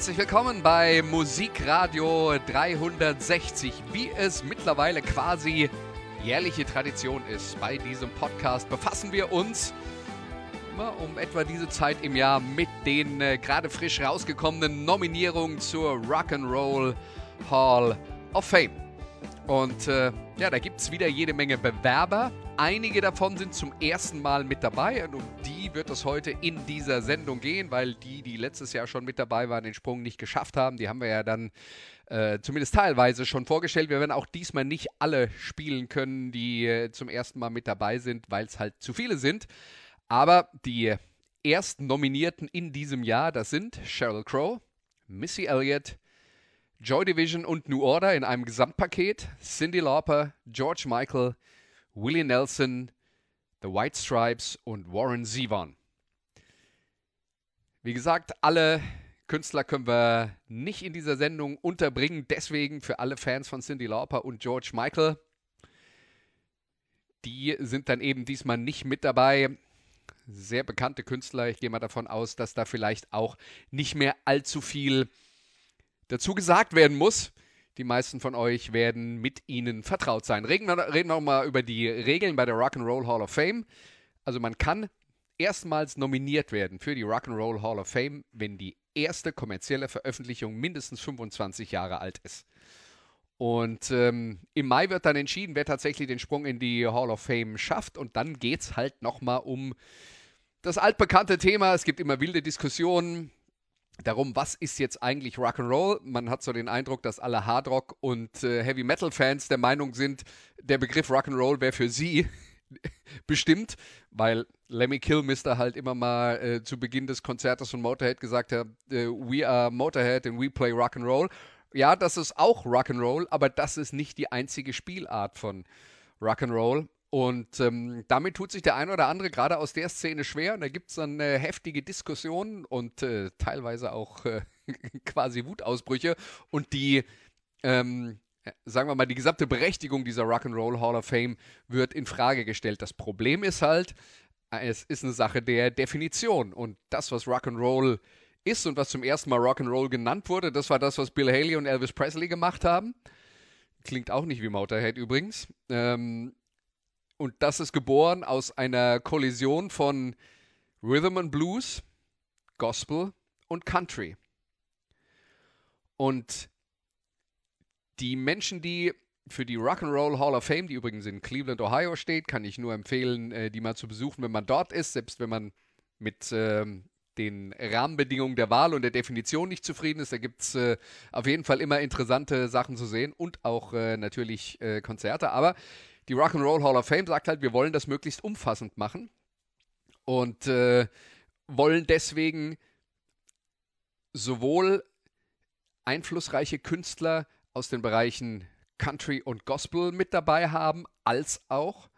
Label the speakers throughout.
Speaker 1: Herzlich willkommen bei Musikradio 360, wie es mittlerweile quasi jährliche Tradition ist. Bei diesem Podcast befassen wir uns immer um etwa diese Zeit im Jahr mit den äh, gerade frisch rausgekommenen Nominierungen zur Rock'n'Roll Hall of Fame. Und äh, ja, da gibt es wieder jede Menge Bewerber. Einige davon sind zum ersten Mal mit dabei und um die wird es heute in dieser Sendung gehen, weil die, die letztes Jahr schon mit dabei waren, den Sprung nicht geschafft haben, die haben wir ja dann äh, zumindest teilweise schon vorgestellt. Wir werden auch diesmal nicht alle spielen können, die äh, zum ersten Mal mit dabei sind, weil es halt zu viele sind. Aber die ersten Nominierten in diesem Jahr, das sind Sheryl Crow, Missy Elliott, Joy Division und New Order in einem Gesamtpaket, Cindy Lauper, George Michael, Willie Nelson, The White Stripes und Warren Zevon. Wie gesagt, alle Künstler können wir nicht in dieser Sendung unterbringen. Deswegen für alle Fans von Cindy Lauper und George Michael, die sind dann eben diesmal nicht mit dabei. Sehr bekannte Künstler. Ich gehe mal davon aus, dass da vielleicht auch nicht mehr allzu viel dazu gesagt werden muss. Die meisten von euch werden mit ihnen vertraut sein. Reden wir, reden wir mal über die Regeln bei der Rock'n'Roll Hall of Fame. Also man kann erstmals nominiert werden für die Rock'n'Roll Hall of Fame, wenn die erste kommerzielle Veröffentlichung mindestens 25 Jahre alt ist. Und ähm, im Mai wird dann entschieden, wer tatsächlich den Sprung in die Hall of Fame schafft. Und dann geht es halt nochmal um das altbekannte Thema. Es gibt immer wilde Diskussionen darum, was ist jetzt eigentlich Rock'n'Roll. Man hat so den Eindruck, dass alle Hardrock- und äh, Heavy Metal-Fans der Meinung sind, der Begriff Rock'n'Roll wäre für sie bestimmt, weil Lemmy Kilmister halt immer mal äh, zu Beginn des Konzertes von Motorhead gesagt hat, äh, we are Motorhead and we play Rock'n'Roll. Ja, das ist auch Rock'n'Roll, aber das ist nicht die einzige Spielart von Rock'n'Roll. Und ähm, damit tut sich der ein oder andere gerade aus der Szene schwer. Und da gibt es dann äh, heftige Diskussionen und äh, teilweise auch äh, quasi Wutausbrüche. Und die, ähm, sagen wir mal, die gesamte Berechtigung dieser Rock'n'Roll Hall of Fame wird in Frage gestellt. Das Problem ist halt, es ist eine Sache der Definition. Und das, was Rock'n'Roll ist und was zum ersten Mal Rock'n'Roll genannt wurde, das war das, was Bill Haley und Elvis Presley gemacht haben. Klingt auch nicht wie Motorhead übrigens. Ähm, und das ist geboren aus einer Kollision von Rhythm and Blues, Gospel und Country. Und die Menschen, die für die Rock'n'Roll Hall of Fame, die übrigens in Cleveland, Ohio steht, kann ich nur empfehlen, äh, die mal zu besuchen, wenn man dort ist, selbst wenn man mit ähm, den Rahmenbedingungen der Wahl und der Definition nicht zufrieden ist. Da gibt es äh, auf jeden Fall immer interessante Sachen zu sehen und auch äh, natürlich äh, Konzerte. Aber die Rock'n'Roll Hall of Fame sagt halt, wir wollen das möglichst umfassend machen und äh, wollen deswegen sowohl einflussreiche Künstler aus den Bereichen Country und Gospel mit dabei haben, als auch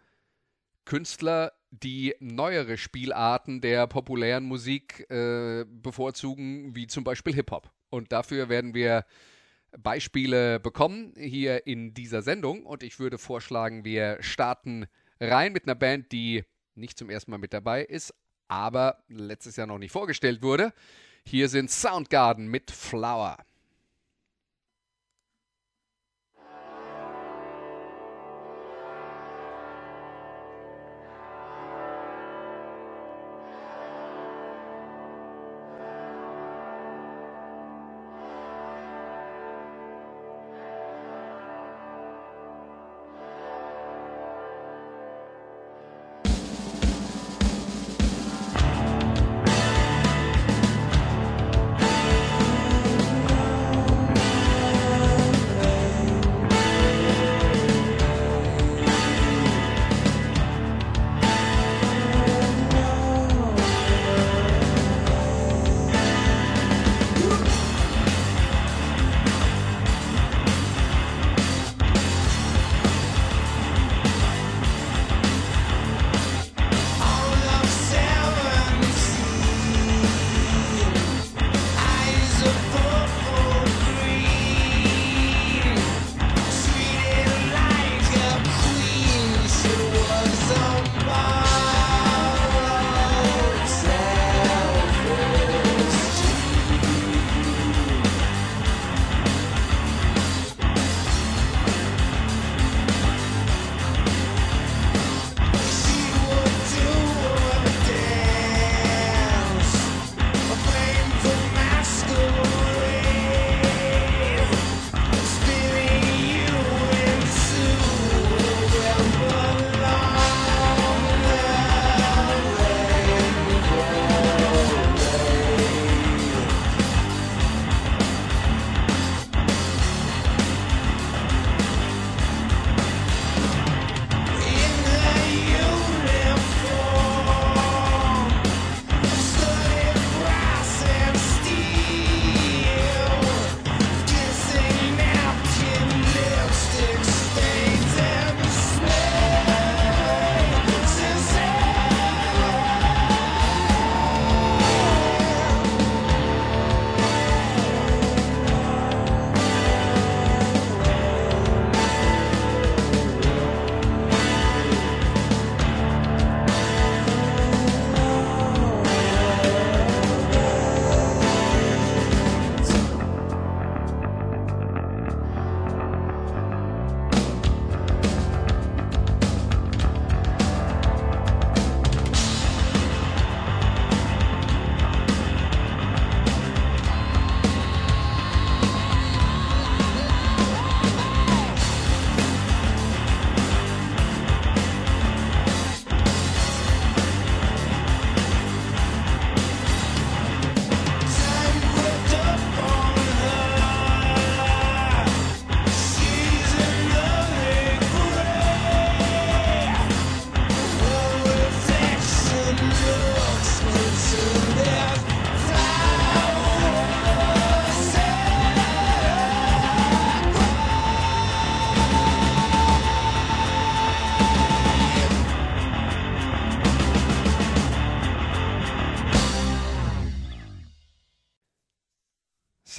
Speaker 1: Künstler, die neuere Spielarten der populären Musik äh, bevorzugen, wie zum Beispiel Hip-Hop. Und dafür werden wir Beispiele bekommen hier in dieser Sendung und ich würde vorschlagen, wir starten rein mit einer Band, die nicht zum ersten Mal mit dabei ist, aber letztes Jahr noch nicht vorgestellt wurde. Hier sind Soundgarden mit Flower.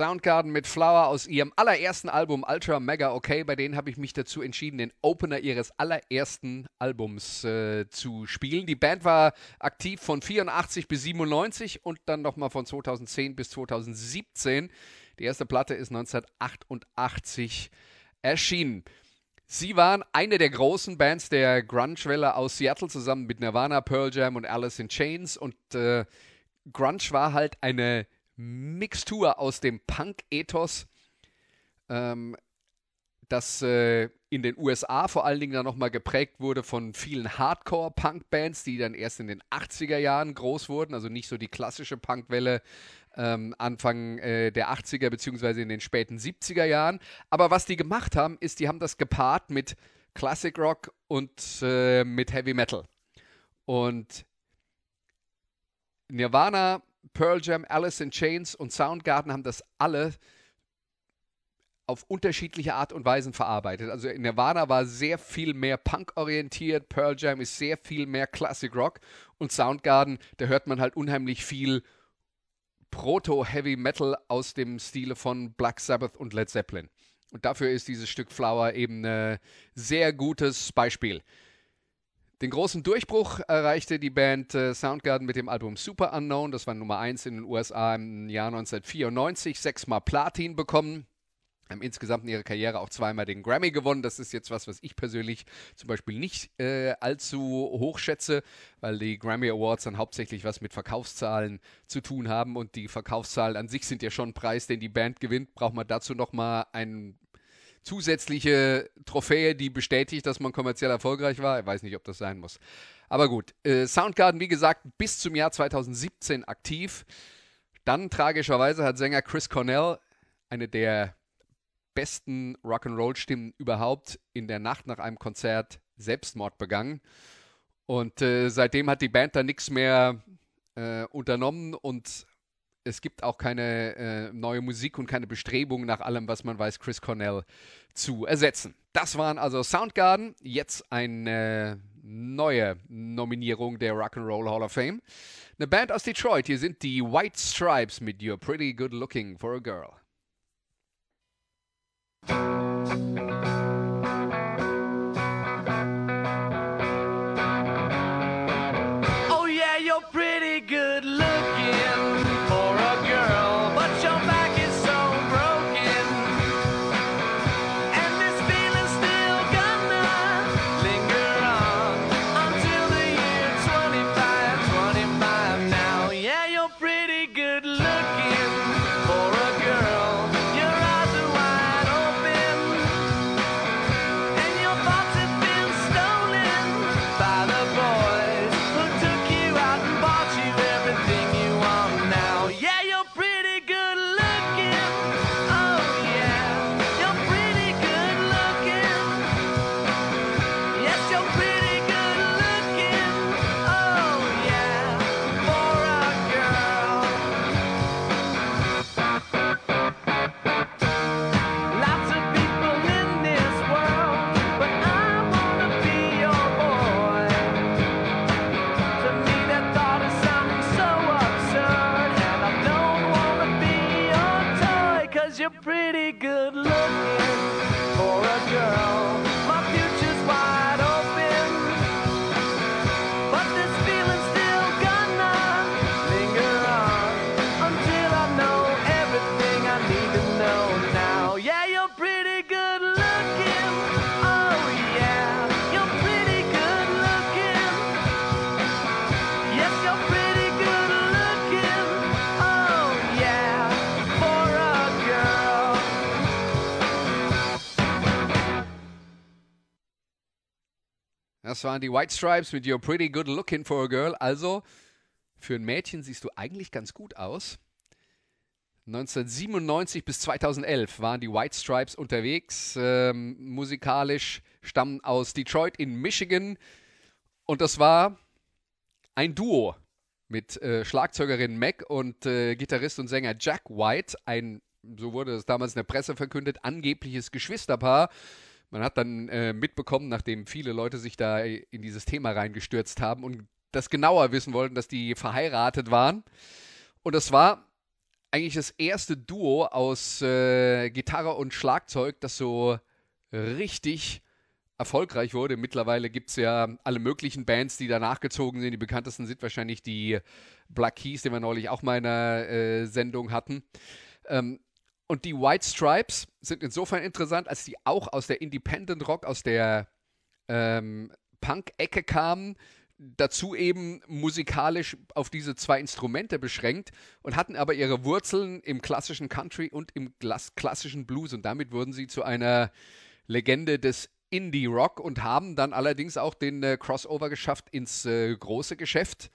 Speaker 1: Soundgarden mit Flower aus ihrem allerersten Album Ultra Mega Okay. Bei denen habe ich mich dazu entschieden, den Opener ihres allerersten Albums äh, zu spielen. Die Band war aktiv von 84 bis 97 und dann nochmal von 2010 bis 2017. Die erste Platte ist 1988 erschienen. Sie waren eine der großen Bands der Grunge-Welle aus Seattle zusammen mit Nirvana, Pearl Jam und Alice in Chains und äh, Grunge war halt eine Mixtur aus dem Punk-Ethos, ähm, das äh, in den USA vor allen Dingen dann nochmal geprägt wurde von vielen Hardcore-Punk-Bands, die dann erst in den 80er Jahren groß wurden, also nicht so die klassische Punkwelle ähm, Anfang äh, der 80er beziehungsweise in den späten 70er Jahren. Aber was die gemacht haben, ist, die haben das gepaart mit Classic Rock und äh, mit Heavy Metal. Und Nirvana Pearl Jam, Alice in Chains und Soundgarden haben das alle auf unterschiedliche Art und Weisen verarbeitet. Also Nirvana war sehr viel mehr Punk-orientiert, Pearl Jam ist sehr viel mehr Classic Rock und Soundgarden, da hört man halt unheimlich viel Proto-Heavy Metal aus dem Stile von Black Sabbath und Led Zeppelin. Und dafür ist dieses Stück Flower eben ein sehr gutes Beispiel. Den großen Durchbruch erreichte die Band äh, Soundgarden mit dem Album Super Unknown. Das war Nummer 1 in den USA im Jahr 1994. Sechsmal Platin bekommen. Haben insgesamt in ihrer Karriere auch zweimal den Grammy gewonnen. Das ist jetzt was, was ich persönlich zum Beispiel nicht äh, allzu hoch schätze, weil die Grammy Awards dann hauptsächlich was mit Verkaufszahlen zu tun haben. Und die Verkaufszahlen an sich sind ja schon ein Preis, den die Band gewinnt. Braucht man dazu nochmal einen zusätzliche Trophäe, die bestätigt, dass man kommerziell erfolgreich war. Ich weiß nicht, ob das sein muss. Aber gut, äh, Soundgarden, wie gesagt, bis zum Jahr 2017 aktiv. Dann tragischerweise hat Sänger Chris Cornell, eine der besten Rock'n'Roll-Stimmen überhaupt, in der Nacht nach einem Konzert Selbstmord begangen. Und äh, seitdem hat die Band da nichts mehr äh, unternommen und es gibt auch keine äh, neue Musik und keine Bestrebungen nach allem, was man weiß, Chris Cornell zu ersetzen. Das waren also Soundgarden. Jetzt eine neue Nominierung der Rock'n'Roll Hall of Fame. Eine Band aus Detroit. Hier sind die White Stripes mit You're Pretty Good Looking for a Girl. Das waren die White Stripes mit You're Pretty Good Looking for a Girl. Also, für ein Mädchen siehst du eigentlich ganz gut aus. 1997 bis 2011 waren die White Stripes unterwegs. Ähm, musikalisch stammen aus Detroit in Michigan. Und das war ein Duo mit äh, Schlagzeugerin Mac und äh, Gitarrist und Sänger Jack White, ein, so wurde es damals in der Presse verkündet, angebliches Geschwisterpaar. Man hat dann äh, mitbekommen, nachdem viele Leute sich da in dieses Thema reingestürzt haben und das genauer wissen wollten, dass die verheiratet waren. Und das war eigentlich das erste Duo aus äh, Gitarre und Schlagzeug, das so richtig erfolgreich wurde. Mittlerweile gibt es ja alle möglichen Bands, die danach gezogen sind. Die bekanntesten sind wahrscheinlich die Black Keys, die wir neulich auch mal in einer äh, Sendung hatten. Ähm, und die White Stripes sind insofern interessant, als die auch aus der Independent Rock, aus der ähm, Punk-Ecke kamen, dazu eben musikalisch auf diese zwei Instrumente beschränkt und hatten aber ihre Wurzeln im klassischen Country und im klassischen Blues und damit wurden sie zu einer Legende des Indie-Rock und haben dann allerdings auch den äh, Crossover geschafft ins äh, große Geschäft.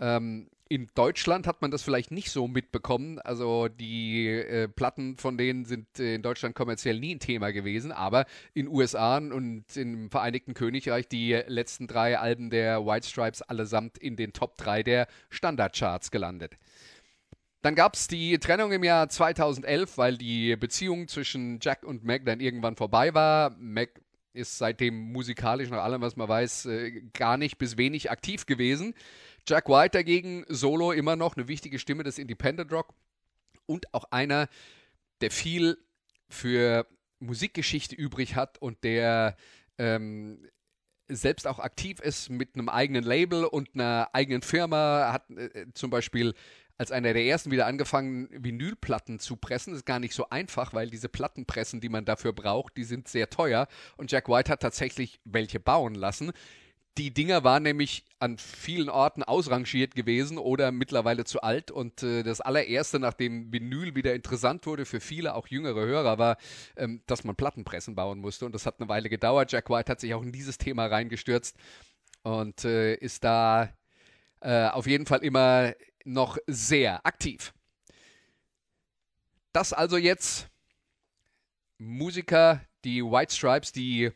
Speaker 1: Ähm, in Deutschland hat man das vielleicht nicht so mitbekommen. Also die äh, Platten von denen sind äh, in Deutschland kommerziell nie ein Thema gewesen, aber in USA und im Vereinigten Königreich die letzten drei Alben der White Stripes allesamt in den Top 3 der Standardcharts gelandet. Dann gab es die Trennung im Jahr 2011, weil die Beziehung zwischen Jack und Meg dann irgendwann vorbei war. Meg ist seitdem musikalisch nach allem, was man weiß, äh, gar nicht bis wenig aktiv gewesen. Jack White dagegen solo immer noch eine wichtige Stimme des Independent Rock und auch einer, der viel für Musikgeschichte übrig hat und der ähm, selbst auch aktiv ist mit einem eigenen Label und einer eigenen Firma, hat äh, zum Beispiel als einer der ersten wieder angefangen, Vinylplatten zu pressen. Das ist gar nicht so einfach, weil diese Plattenpressen, die man dafür braucht, die sind sehr teuer. Und Jack White hat tatsächlich welche bauen lassen. Die Dinger waren nämlich an vielen Orten ausrangiert gewesen oder mittlerweile zu alt. Und äh, das allererste, nachdem Vinyl wieder interessant wurde für viele, auch jüngere Hörer, war, ähm, dass man Plattenpressen bauen musste. Und das hat eine Weile gedauert. Jack White hat sich auch in dieses Thema reingestürzt und äh, ist da äh, auf jeden Fall immer noch sehr aktiv. Das also jetzt Musiker, die White Stripes, die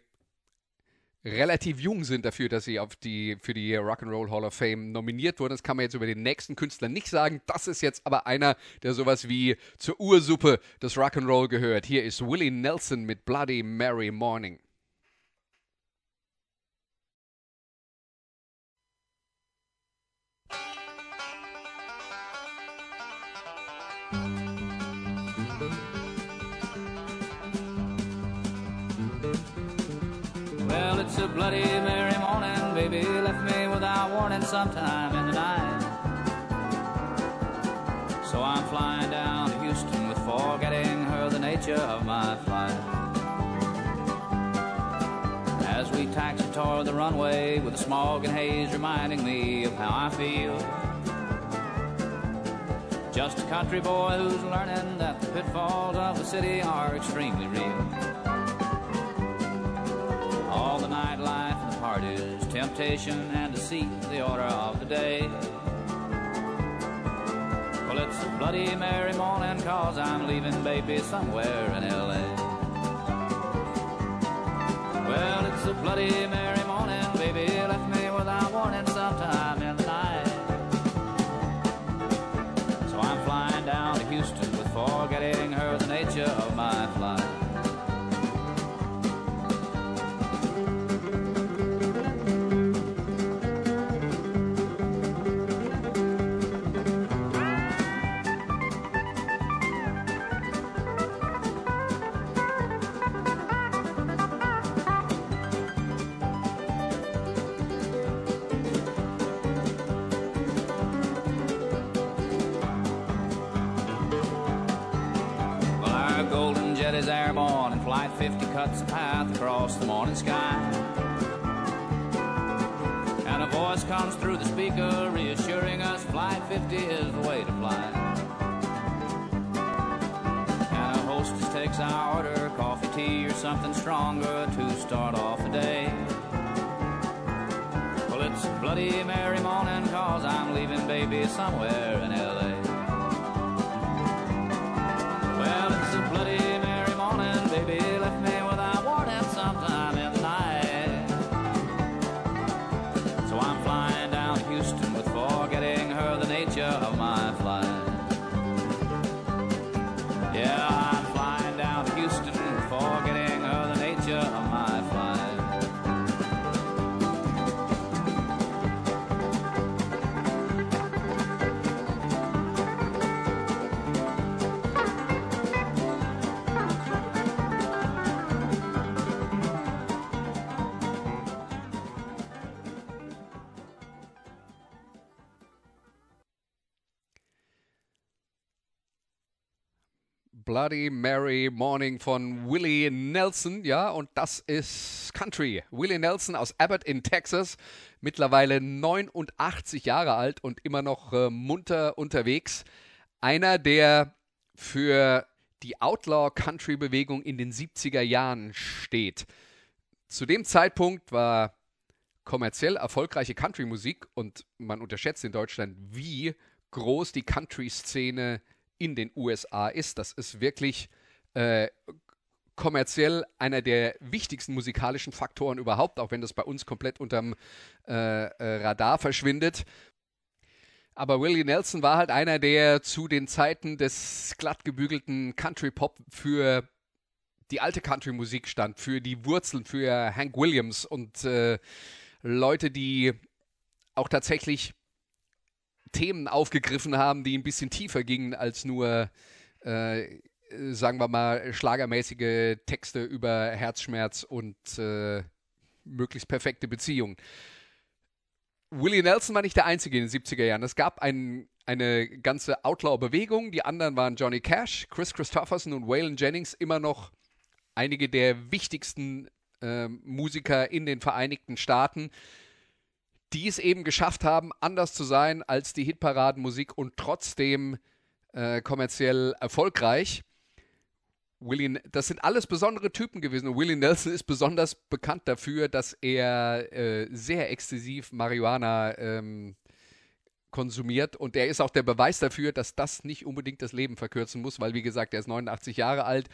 Speaker 1: relativ jung sind dafür, dass sie auf die, für die Rock'n'Roll Hall of Fame nominiert wurden. Das kann man jetzt über den nächsten Künstler nicht sagen. Das ist jetzt aber einer, der sowas wie zur Ursuppe des Rock'n'Roll gehört. Hier ist Willie Nelson mit Bloody Mary Morning.
Speaker 2: A bloody Mary morning, baby left me without warning sometime in the night. So I'm flying down to Houston with forgetting her the nature of my flight. As we taxi toward the runway with the smog and haze reminding me of how I feel. Just a country boy who's learning that the pitfalls of the city are extremely real. The parties, temptation and deceit, the order of the day. Well, it's a bloody merry morning, cause I'm leaving baby somewhere in L.A. Well, it's a bloody merry morning, baby left me Flight 50 cuts a path across the morning sky. And a voice comes through the speaker reassuring us Flight 50 is the way to fly. And a hostess takes our order, coffee, tea, or something stronger to start off the day. Well, it's bloody merry morning, cause I'm leaving baby somewhere in LA. Bloody
Speaker 1: Mary Morning von Willie Nelson. Ja, und das ist Country. Willie Nelson aus Abbott in Texas, mittlerweile 89 Jahre alt und immer noch äh, munter unterwegs. Einer, der für die Outlaw-Country-Bewegung in den 70er Jahren steht. Zu dem Zeitpunkt war kommerziell erfolgreiche Country-Musik und man unterschätzt in Deutschland, wie groß die Country-Szene in den USA ist. Das ist wirklich äh, kommerziell einer der wichtigsten musikalischen Faktoren überhaupt, auch wenn das bei uns komplett unterm äh, äh, Radar verschwindet. Aber Willie Nelson war halt einer, der zu den Zeiten des glattgebügelten Country Pop für die alte Country-Musik stand, für die Wurzeln, für Hank Williams und äh, Leute, die auch tatsächlich Themen aufgegriffen haben, die ein bisschen tiefer gingen als nur, äh, sagen wir mal, schlagermäßige Texte über Herzschmerz und äh, möglichst perfekte Beziehungen. Willie Nelson war nicht der Einzige in den 70er Jahren. Es gab ein, eine ganze Outlaw-Bewegung. Die anderen waren Johnny Cash, Chris Christopherson und Waylon Jennings, immer noch einige der wichtigsten äh, Musiker in den Vereinigten Staaten die es eben geschafft haben, anders zu sein als die Hitparadenmusik und trotzdem äh, kommerziell erfolgreich. Willie, das sind alles besondere Typen gewesen. Und Willie Nelson ist besonders bekannt dafür, dass er äh, sehr exzessiv Marihuana ähm, konsumiert. Und er ist auch der Beweis dafür, dass das nicht unbedingt das Leben verkürzen muss, weil, wie gesagt, er ist 89 Jahre alt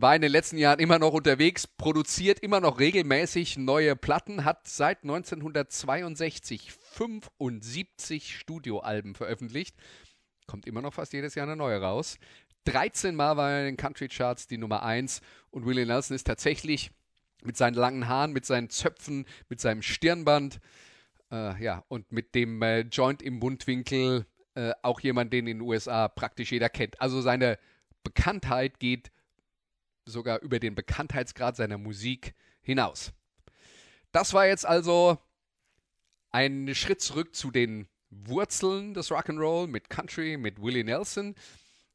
Speaker 1: war in den letzten Jahren immer noch unterwegs, produziert immer noch regelmäßig neue Platten, hat seit 1962 75 Studioalben veröffentlicht. Kommt immer noch fast jedes Jahr eine neue raus. 13 Mal war er in den Country Charts die Nummer 1 und Willie Nelson ist tatsächlich mit seinen langen Haaren, mit seinen Zöpfen, mit seinem Stirnband äh, ja, und mit dem äh, Joint im Mundwinkel äh, auch jemand, den in den USA praktisch jeder kennt. Also seine Bekanntheit geht sogar über den Bekanntheitsgrad seiner Musik hinaus. Das war jetzt also ein Schritt zurück zu den Wurzeln des Rock'n'Roll mit Country, mit Willie Nelson.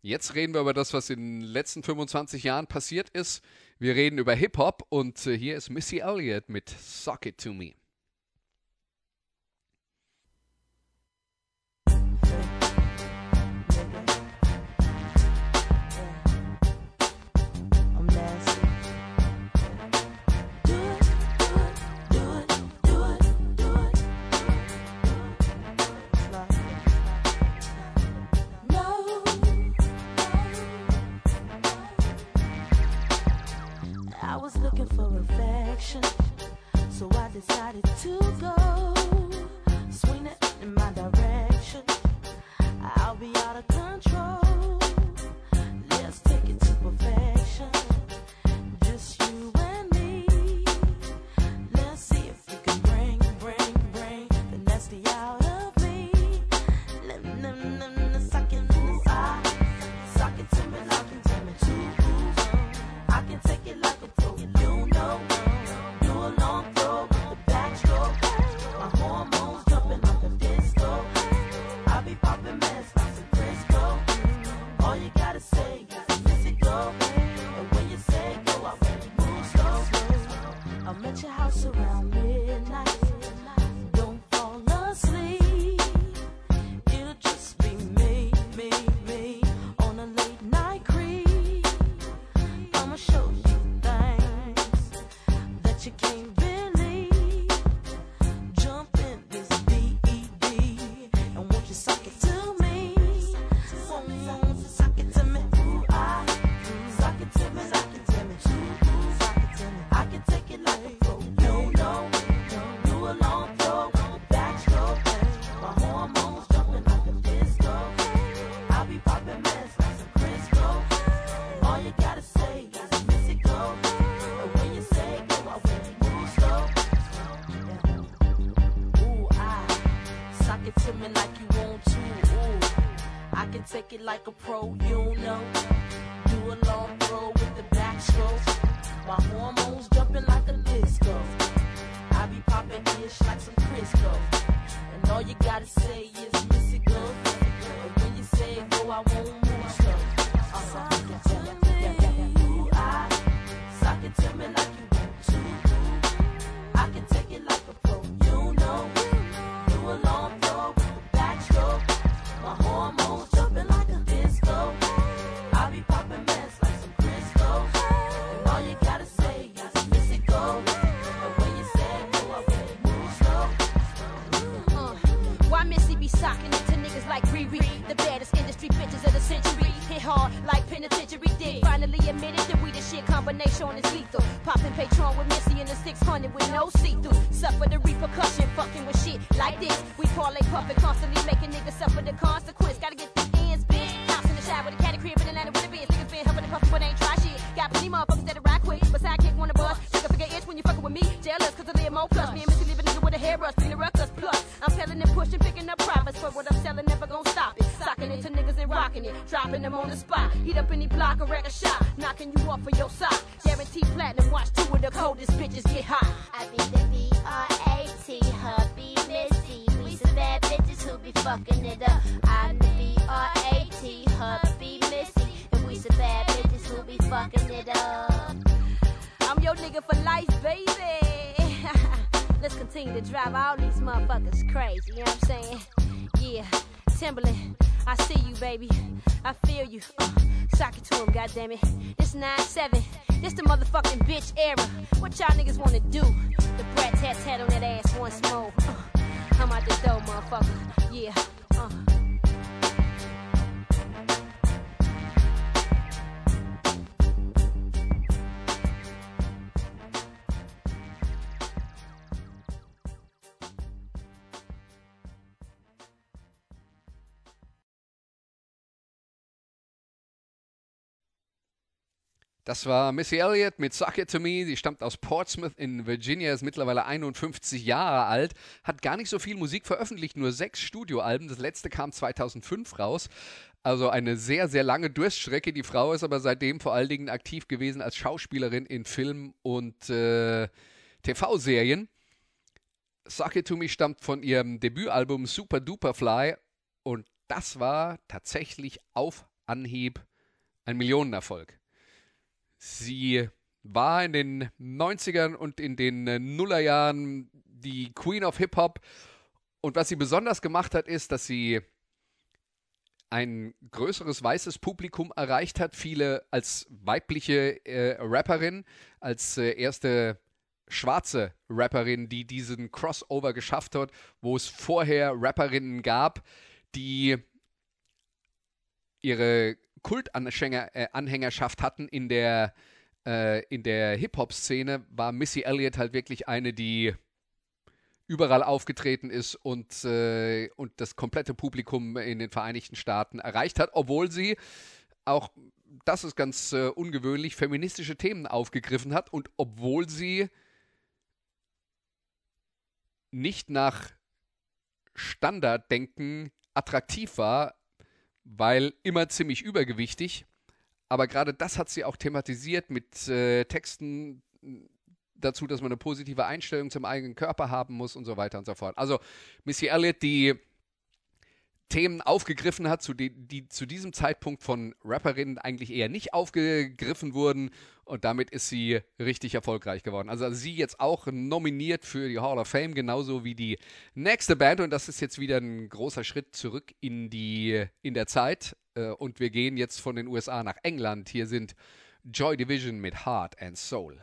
Speaker 1: Jetzt reden wir über das, was in den letzten 25 Jahren passiert ist. Wir reden über Hip-Hop und äh, hier ist Missy Elliott mit Sock It To Me.
Speaker 3: was looking for affection, so I decided to go
Speaker 4: swing it in my direction.
Speaker 5: I'll be out of
Speaker 4: control. Your nigga for life, baby. Let's continue to drive all these motherfuckers crazy, you know what I'm saying? Yeah, Timberland, I see you, baby. I feel you. Uh, sock it to him, goddammit. This 9-7, this the motherfucking bitch era. What y'all niggas wanna do? The brat tat tat on that ass once more. Uh, I'm out the door, motherfucker. Yeah, uh.
Speaker 1: Das war Missy Elliott mit Suck It To Me. Sie stammt aus Portsmouth in Virginia, ist mittlerweile 51 Jahre alt, hat gar nicht so viel Musik veröffentlicht, nur sechs Studioalben. Das letzte kam 2005 raus. Also eine sehr, sehr lange Durststrecke. Die Frau ist aber seitdem vor allen Dingen aktiv gewesen als Schauspielerin in Film- und äh, TV-Serien. Suck It To Me stammt von ihrem Debütalbum Super Duper Fly und das war tatsächlich auf Anhieb ein Millionenerfolg. Sie war in den 90ern und in den äh, Nullerjahren die Queen of Hip Hop. Und was sie besonders gemacht hat, ist, dass sie ein größeres weißes Publikum erreicht hat. Viele als weibliche äh, Rapperin, als äh, erste schwarze Rapperin, die diesen Crossover geschafft hat, wo es vorher Rapperinnen gab, die ihre Kultanhängerschaft hatten in der, äh, der Hip-Hop-Szene, war Missy Elliott halt wirklich eine, die überall aufgetreten ist und, äh, und das komplette Publikum in den Vereinigten Staaten erreicht hat, obwohl sie auch, das ist ganz äh, ungewöhnlich, feministische Themen aufgegriffen hat und obwohl sie nicht nach Standarddenken attraktiv war, weil immer ziemlich übergewichtig. Aber gerade das hat sie auch thematisiert mit äh, Texten dazu, dass man eine positive Einstellung zum eigenen Körper haben muss und so weiter und so fort. Also Missy Elliott, die Themen aufgegriffen hat, zu die, die zu diesem Zeitpunkt von Rapperinnen eigentlich eher nicht aufgegriffen wurden. Und damit ist sie richtig erfolgreich geworden. Also sie jetzt auch nominiert für die Hall of Fame, genauso wie die nächste Band. Und das ist jetzt wieder ein großer Schritt zurück in, die, in der Zeit. Äh, Und wir gehen jetzt von den USA nach England. Hier sind Joy Division mit Heart and Soul.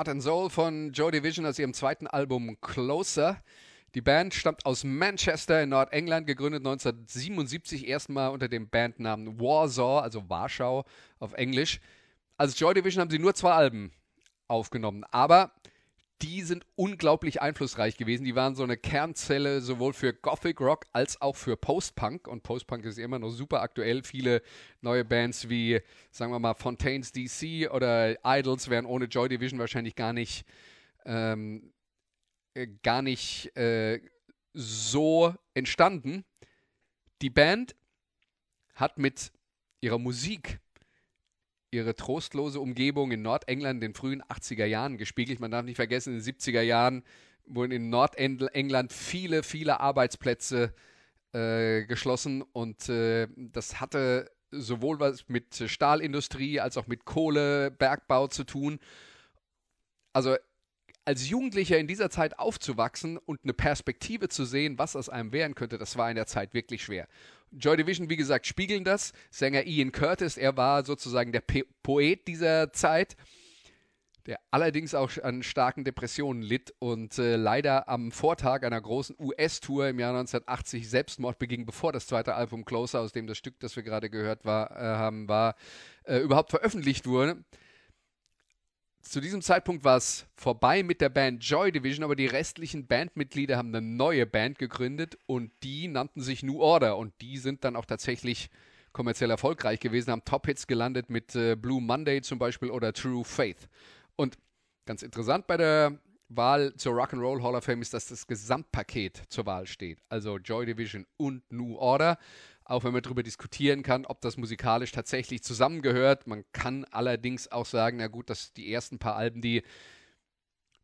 Speaker 1: Heart and Soul von Joy Division aus ihrem zweiten Album Closer. Die Band stammt aus Manchester in Nordengland, gegründet 1977, erstmal unter dem Bandnamen Warsaw, also Warschau auf Englisch. Als Joy Division haben sie nur zwei Alben aufgenommen, aber die sind unglaublich einflussreich gewesen. Die waren so eine Kernzelle sowohl für Gothic Rock als auch für Post-Punk. Und Post-Punk ist immer noch super aktuell. Viele neue Bands wie, sagen wir mal, Fontaines DC oder Idols wären ohne Joy Division wahrscheinlich gar nicht, ähm, äh, gar nicht äh, so entstanden. Die Band hat mit ihrer Musik ihre trostlose Umgebung in Nordengland in den frühen 80er Jahren gespiegelt. Man darf nicht vergessen, in den 70er Jahren wurden in Nordengland viele, viele Arbeitsplätze äh, geschlossen und äh, das hatte sowohl was mit Stahlindustrie als auch mit Kohlebergbau zu tun. Also als Jugendlicher in dieser Zeit aufzuwachsen und eine Perspektive zu sehen, was aus einem werden könnte, das war in der Zeit wirklich schwer. Joy Division, wie gesagt, spiegeln das. Sänger Ian Curtis, er war sozusagen der Poet dieser Zeit, der allerdings auch an starken Depressionen litt und äh, leider am Vortag einer großen US-Tour im Jahr 1980 Selbstmord beging, bevor das zweite Album Closer, aus dem das Stück, das wir gerade gehört war, äh, haben, war, äh, überhaupt veröffentlicht wurde zu diesem Zeitpunkt war es vorbei mit der Band Joy Division, aber die restlichen Bandmitglieder haben eine neue Band gegründet und die nannten sich New Order und die sind dann auch tatsächlich kommerziell erfolgreich gewesen, haben Top-Hits gelandet mit äh, Blue Monday zum Beispiel oder True Faith. Und ganz interessant bei der Wahl zur Rock'n'Roll Hall of Fame ist, dass das Gesamtpaket zur Wahl steht. Also Joy Division und New Order auch wenn man darüber diskutieren kann, ob das musikalisch tatsächlich zusammengehört. Man kann allerdings auch sagen, na gut, dass die ersten paar Alben, die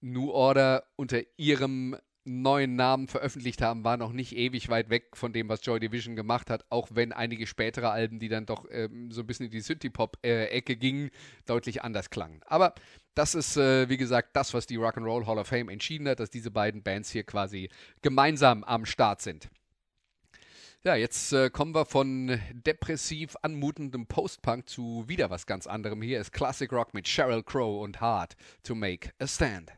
Speaker 1: New Order unter ihrem neuen Namen veröffentlicht haben, waren noch nicht ewig weit weg von dem, was Joy Division gemacht hat, auch wenn einige spätere Alben, die dann doch ähm, so ein bisschen in die Synthie-Pop-Ecke gingen, deutlich anders klangen. Aber das ist, äh, wie gesagt, das, was die Rock'n'Roll Hall of Fame entschieden hat, dass diese beiden Bands hier quasi gemeinsam am Start sind. Ja, jetzt äh, kommen wir von depressiv anmutendem Post-Punk zu wieder was ganz anderem. Hier ist Classic Rock mit Sheryl Crow und Hard to Make a Stand.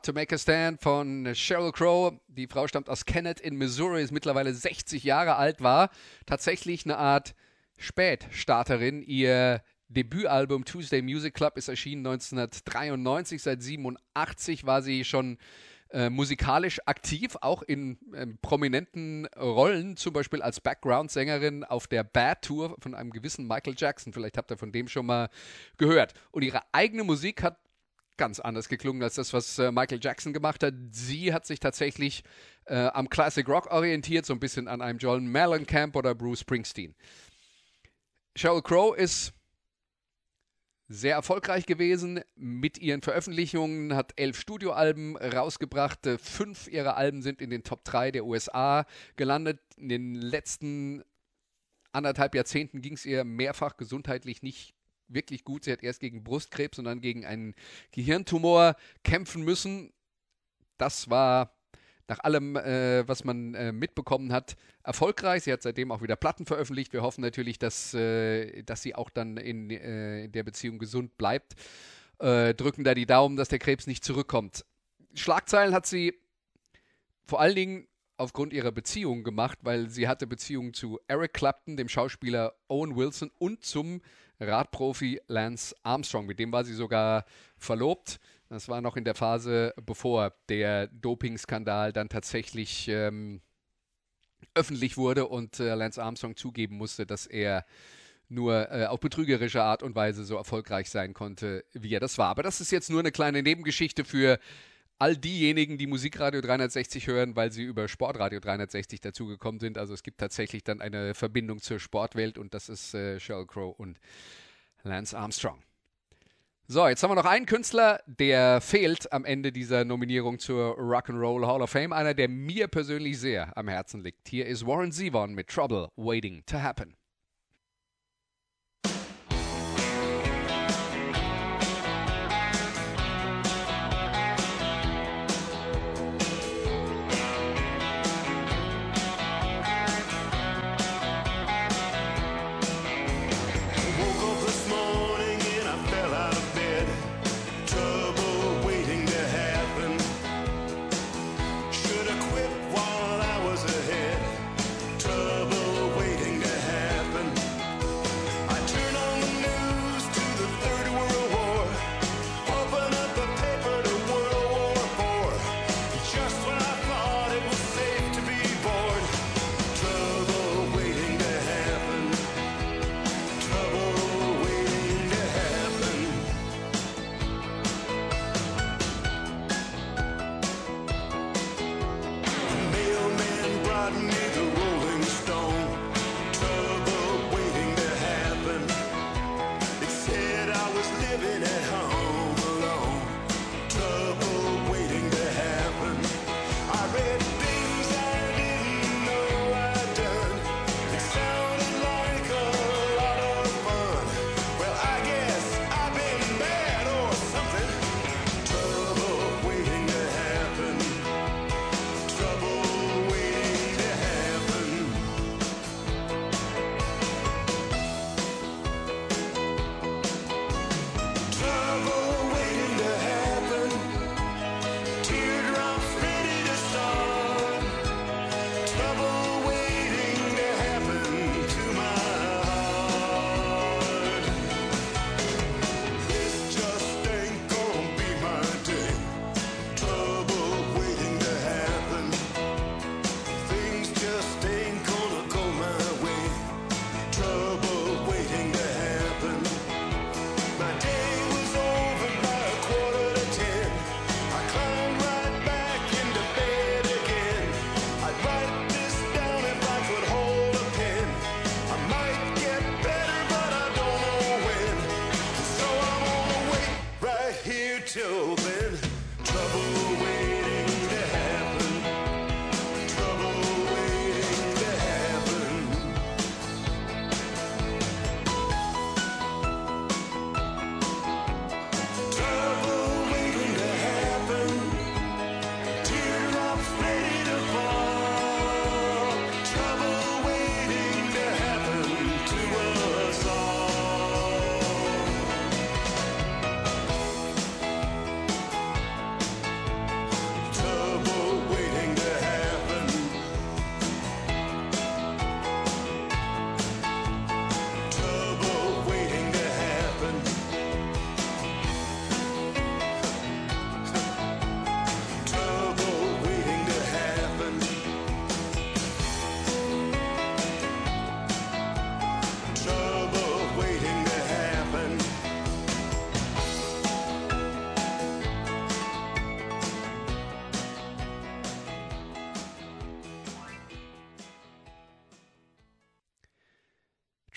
Speaker 1: Hard to Make a Stand von Sheryl Crow. Die Frau stammt aus Kennett in Missouri, ist mittlerweile 60 Jahre alt, war tatsächlich eine Art Spätstarterin. Ihr Debütalbum Tuesday Music Club ist erschienen 1993. Seit 87 war sie schon äh, musikalisch aktiv, auch in ähm, prominenten Rollen, zum Beispiel als Background-Sängerin auf der Bad Tour von einem gewissen Michael Jackson. Vielleicht habt ihr von dem schon mal gehört. Und ihre eigene Musik hat ganz anders geklungen als das, was äh, Michael Jackson gemacht hat. Sie hat sich tatsächlich äh, am Classic Rock orientiert, so ein bisschen an einem John Mellencamp oder Bruce Springsteen. Sheryl Crow ist sehr erfolgreich gewesen mit ihren Veröffentlichungen, hat elf Studioalben rausgebracht. Äh, Fünf ihrer Alben sind in den Top 3 der USA gelandet. In den letzten anderthalb Jahrzehnten ging es ihr mehrfach gesundheitlich nicht wirklich gut. Sie hat erst gegen Brustkrebs und dann gegen einen Gehirntumor kämpfen müssen. Das war nach allem, äh, was man äh, mitbekommen hat, erfolgreich. Sie hat seitdem auch wieder Platten veröffentlicht. Wir hoffen natürlich, dass, äh, dass sie auch dann in, äh, in der Beziehung gesund bleibt. Äh, drücken da die Daumen, dass der Krebs nicht zurückkommt. Schlagzeilen hat sie vor allen Dingen aufgrund ihrer Beziehung gemacht, weil sie hatte Beziehungen zu Eric Clapton, dem Schauspieler Owen Wilson und zum Radprofi Lance Armstrong. Mit dem war sie sogar verlobt. Das war noch in der Phase, bevor der Dopingskandal dann tatsächlich ähm, öffentlich wurde und äh, Lance Armstrong zugeben musste, dass er nur äh, auf betrügerische Art und Weise so erfolgreich sein konnte, wie er das war. Aber das ist jetzt nur eine kleine Nebengeschichte für all diejenigen, die Musikradio 360 hören, weil sie über Sportradio 360 dazugekommen sind. Also es gibt tatsächlich dann eine Verbindung zur Sportwelt und das ist äh, Sheryl Crow und Lance Armstrong. So, jetzt haben wir noch einen Künstler, der fehlt am Ende dieser Nominierung zur Rock'n'Roll Hall of Fame. Einer, der mir persönlich sehr am Herzen liegt. Hier ist Warren Zevon mit
Speaker 6: Trouble Waiting to Happen.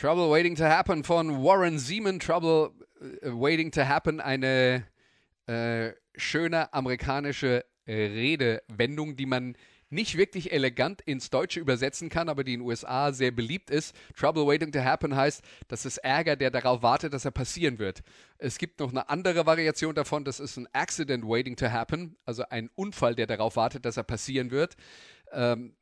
Speaker 1: Trouble Waiting to Happen von Warren Seaman. Trouble äh, Waiting to Happen, eine äh, schöne amerikanische äh, Redewendung, die man nicht wirklich elegant ins Deutsche übersetzen kann, aber die in den USA sehr beliebt ist. Trouble waiting to happen heißt, das ist Ärger, der darauf wartet, dass er passieren wird. Es gibt noch eine andere Variation davon, das ist ein Accident waiting to happen, also ein Unfall, der darauf wartet, dass er passieren wird. Ähm,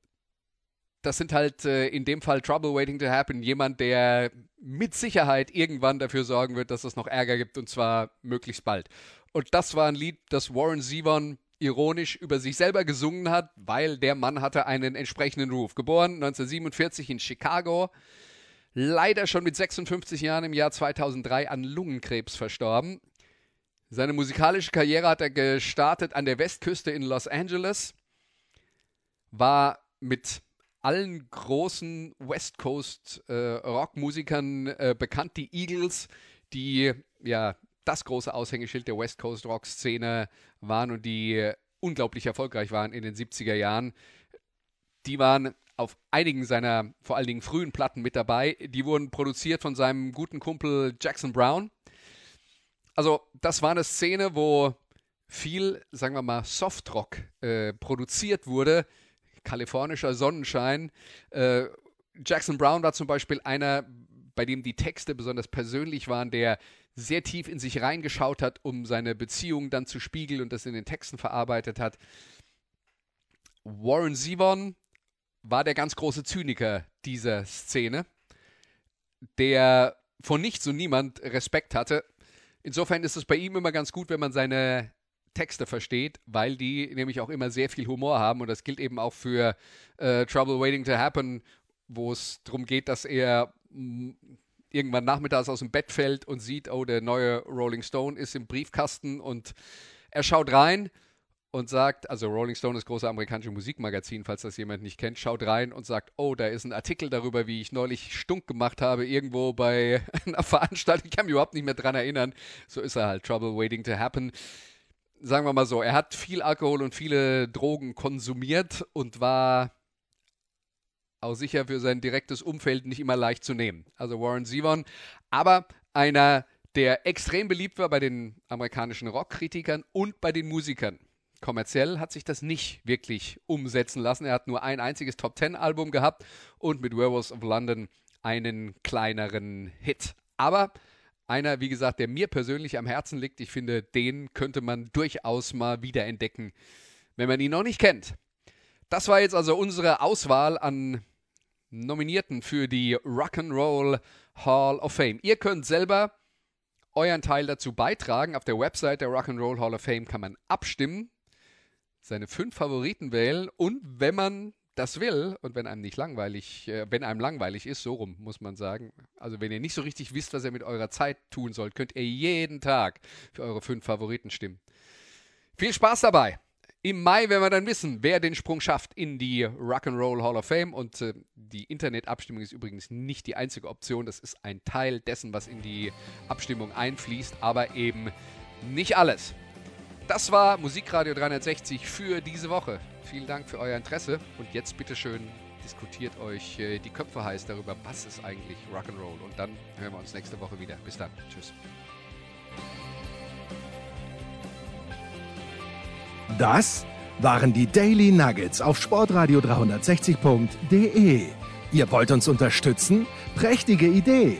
Speaker 1: das sind halt äh, in dem Fall Trouble waiting to happen, jemand, der mit Sicherheit irgendwann dafür sorgen wird, dass es noch Ärger gibt und zwar möglichst bald. Und das war ein Lied, das Warren Zevon ironisch über sich selber gesungen hat, weil der Mann hatte einen entsprechenden Ruf. Geboren 1947 in Chicago, leider schon mit 56 Jahren im Jahr 2003 an Lungenkrebs verstorben. Seine musikalische Karriere hat er gestartet an der Westküste in Los Angeles, war mit allen großen West Coast äh, Rockmusikern äh, bekannt, die Eagles, die ja das große Aushängeschild der West Coast Rock Szene waren und die äh, unglaublich erfolgreich waren in den 70er Jahren. Die waren auf einigen seiner vor allen Dingen frühen Platten mit dabei. Die wurden produziert von seinem guten Kumpel Jackson Brown. Also, das war eine Szene, wo viel, sagen wir mal, Softrock äh, produziert wurde. Kalifornischer Sonnenschein. Äh, Jackson Brown war zum Beispiel einer, bei dem die Texte besonders persönlich waren, der sehr tief in sich reingeschaut hat, um seine Beziehung dann zu spiegeln und das in den Texten verarbeitet hat. Warren Zevon war der ganz große Zyniker dieser Szene, der von nichts und niemand Respekt hatte. Insofern ist es bei ihm immer ganz gut, wenn man seine Texte versteht, weil die nämlich auch immer sehr viel Humor haben und das gilt eben auch für äh, Trouble Waiting to Happen, wo es darum geht, dass er mm, irgendwann nachmittags aus dem Bett fällt und sieht, oh, der neue Rolling Stone ist im Briefkasten und er schaut rein und sagt, also Rolling Stone ist große amerikanische Musikmagazin, falls das jemand nicht kennt, schaut rein und sagt, oh, da ist ein Artikel darüber, wie ich neulich stunk gemacht habe, irgendwo bei einer Veranstaltung. Ich kann mich überhaupt nicht mehr dran erinnern. So ist er halt, Trouble Waiting to Happen. Sagen wir mal so, er hat viel Alkohol und viele Drogen konsumiert und war auch sicher für sein direktes Umfeld nicht immer leicht zu nehmen. Also Warren Zevon, aber einer, der extrem beliebt war bei den amerikanischen Rockkritikern und bei den Musikern. Kommerziell hat sich das nicht wirklich umsetzen lassen. Er hat nur ein einziges Top Ten Album gehabt und mit Werewolves of London einen kleineren Hit. Aber einer, wie gesagt, der mir persönlich am Herzen liegt. Ich finde, den könnte man durchaus mal wiederentdecken, wenn man ihn noch nicht kennt. Das war jetzt also unsere Auswahl an Nominierten für die Rock'n'Roll Hall of Fame. Ihr könnt selber euren Teil dazu beitragen. Auf der Website der Rock'n'Roll Hall of Fame kann man abstimmen, seine fünf Favoriten wählen und wenn man das will und wenn einem nicht langweilig, äh, wenn einem langweilig ist, so rum muss man sagen. Also wenn ihr nicht so richtig wisst, was ihr mit eurer Zeit tun sollt, könnt ihr jeden Tag für eure fünf Favoriten stimmen. Viel Spaß dabei! Im Mai werden wir dann wissen, wer den Sprung schafft in die Rock'n'Roll Hall of Fame. Und äh, die Internetabstimmung ist übrigens nicht die einzige Option. Das ist ein Teil dessen, was in die Abstimmung einfließt, aber eben nicht alles. Das war Musikradio 360 für diese Woche. Vielen Dank für euer Interesse. Und jetzt bitteschön diskutiert euch äh, die Köpfe heiß darüber, was ist eigentlich Rock'n'Roll. Und dann hören wir uns nächste Woche wieder. Bis dann. Tschüss.
Speaker 7: Das waren die Daily Nuggets auf Sportradio 360.de. Ihr wollt uns unterstützen? Prächtige Idee!